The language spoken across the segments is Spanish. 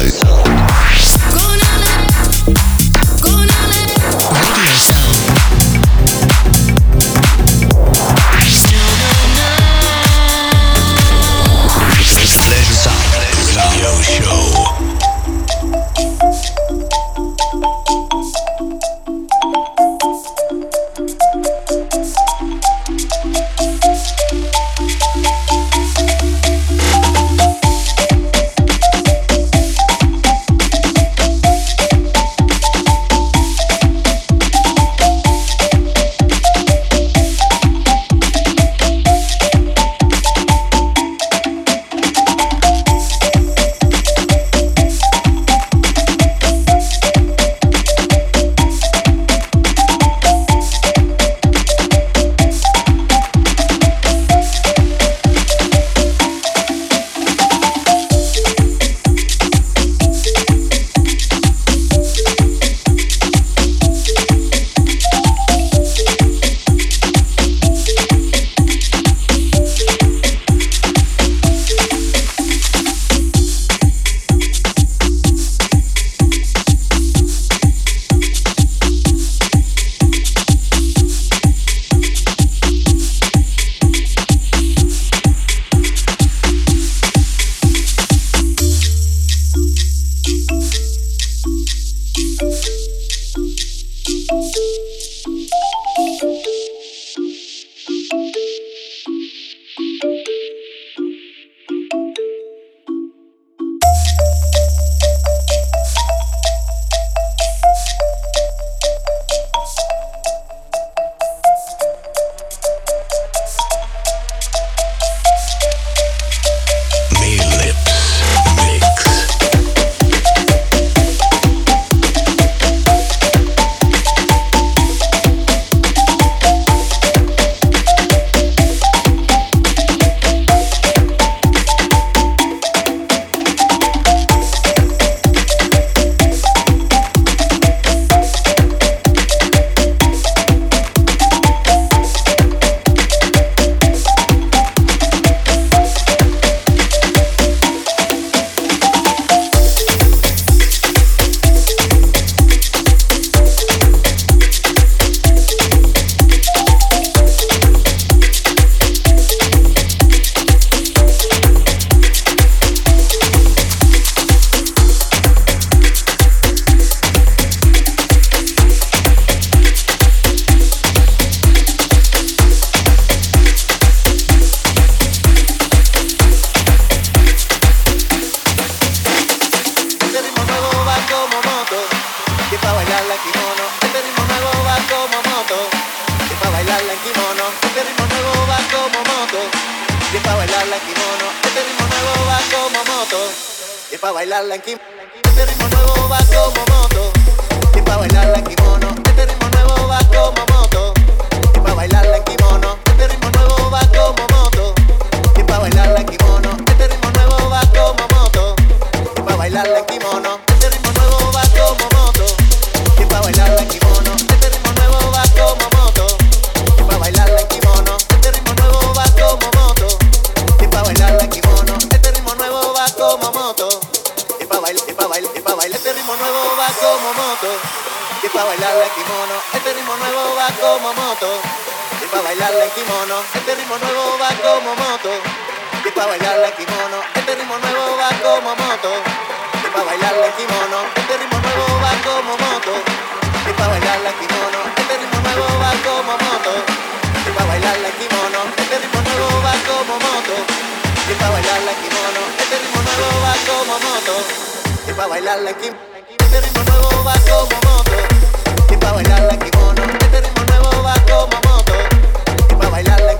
Hotel moto. Que pa' bailarla en kimono, este ritmo nuevo va como moto. Que pa' bailarla en kimono, este ritmo nuevo va como moto. Que pa' bailarla en kimono, este ritmo nuevo va como moto. Que pa' bailarla en kimono, este ritmo nuevo va como moto. Que pa' bailarla en kimono, este ritmo nuevo va como moto. Que pa' bailarla en kimono, este ritmo nuevo va como moto. Que pa' bailarla en kimono, este ritmo nuevo va como moto. Que pa' bailarla en kimono. Este tipo nuevo va como moto. Que para bailar la este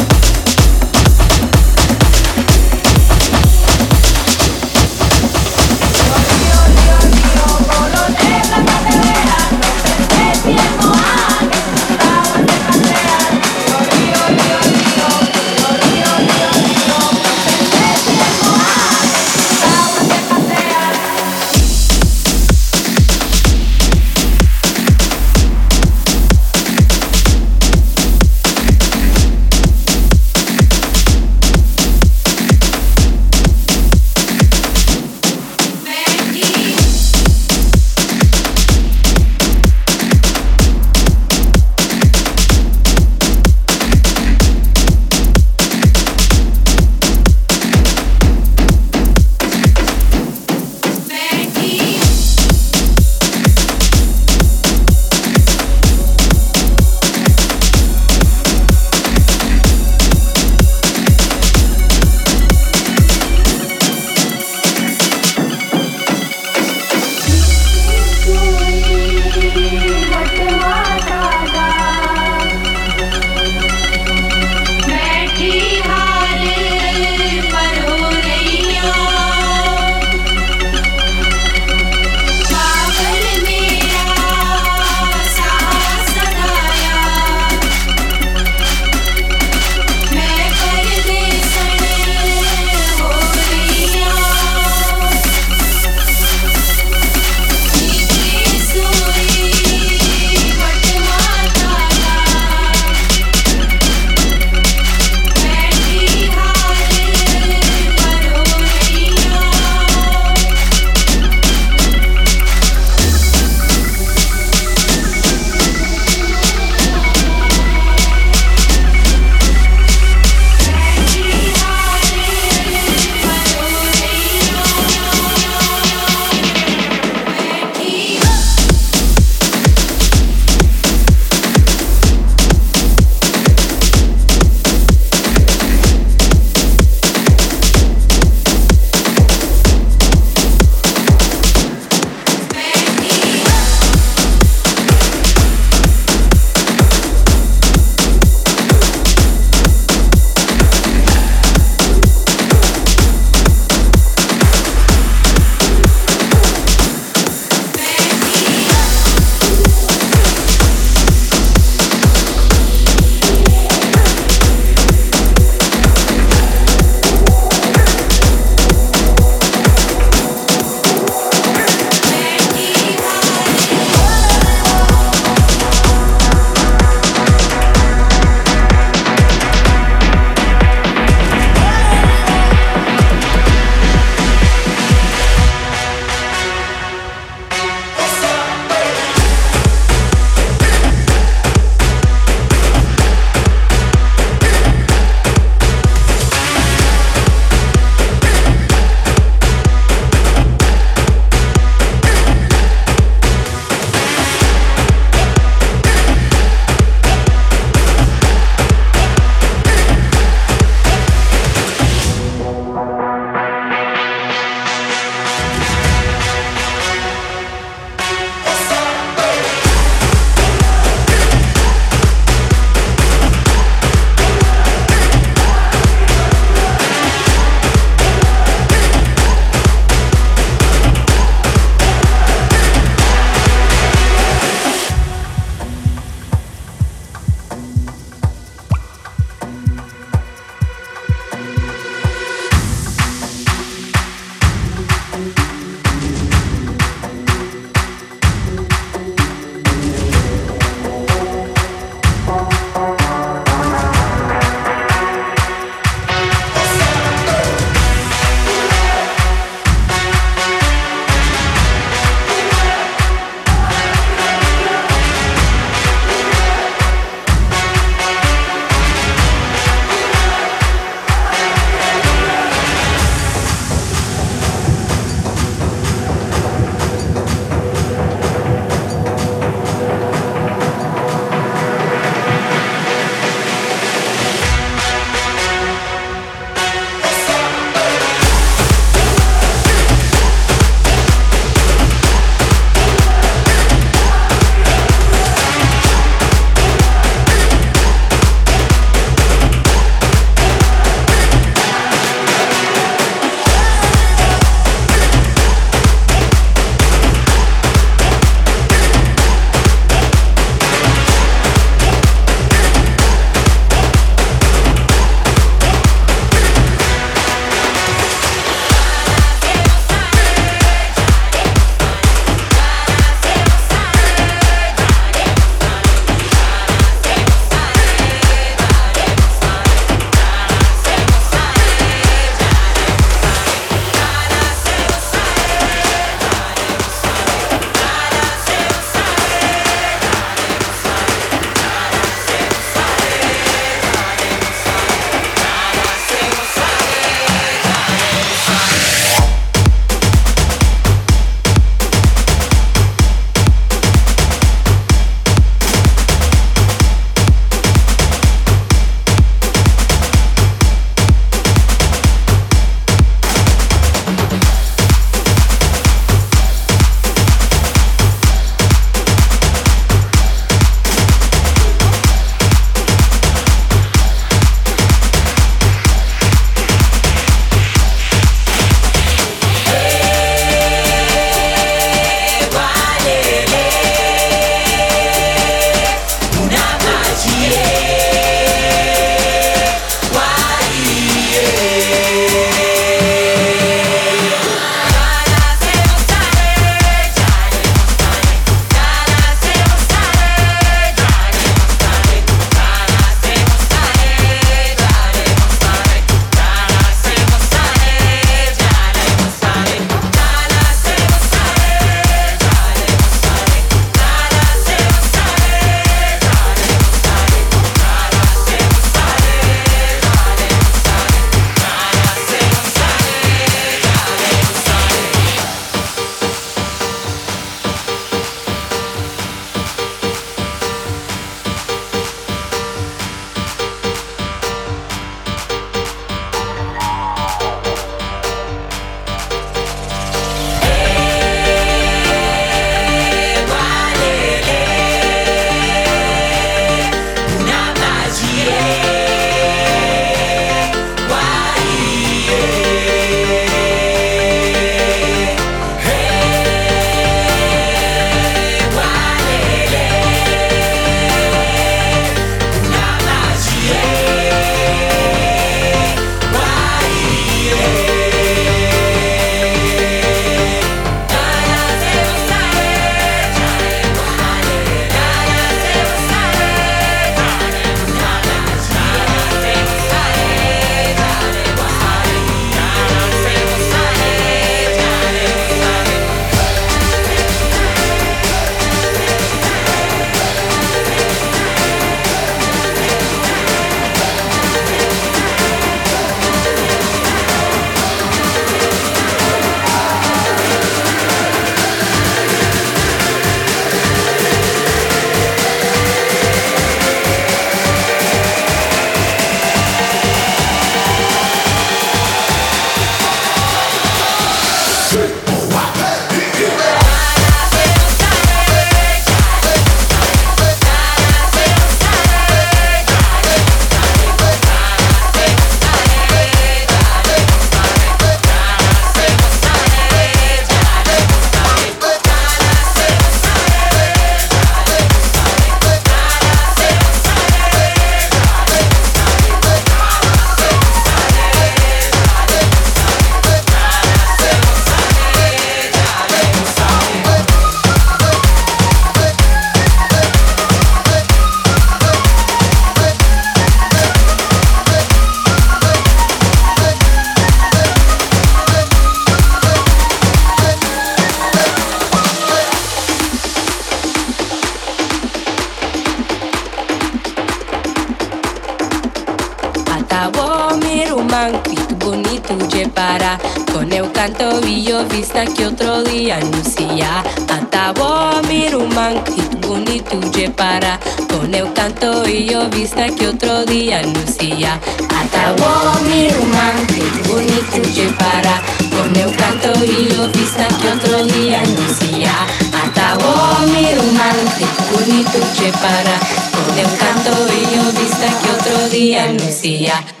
Dia anuncia Atabo miruman tu bonito de para Com eu canto e eu vista que outro dia anuncia Atabo miruman tu bonito de para Com eu canto e eu vista que outro dia anuncia Atabo miruman tu bonito de para Com eu canto e eu vista que outro dia anuncia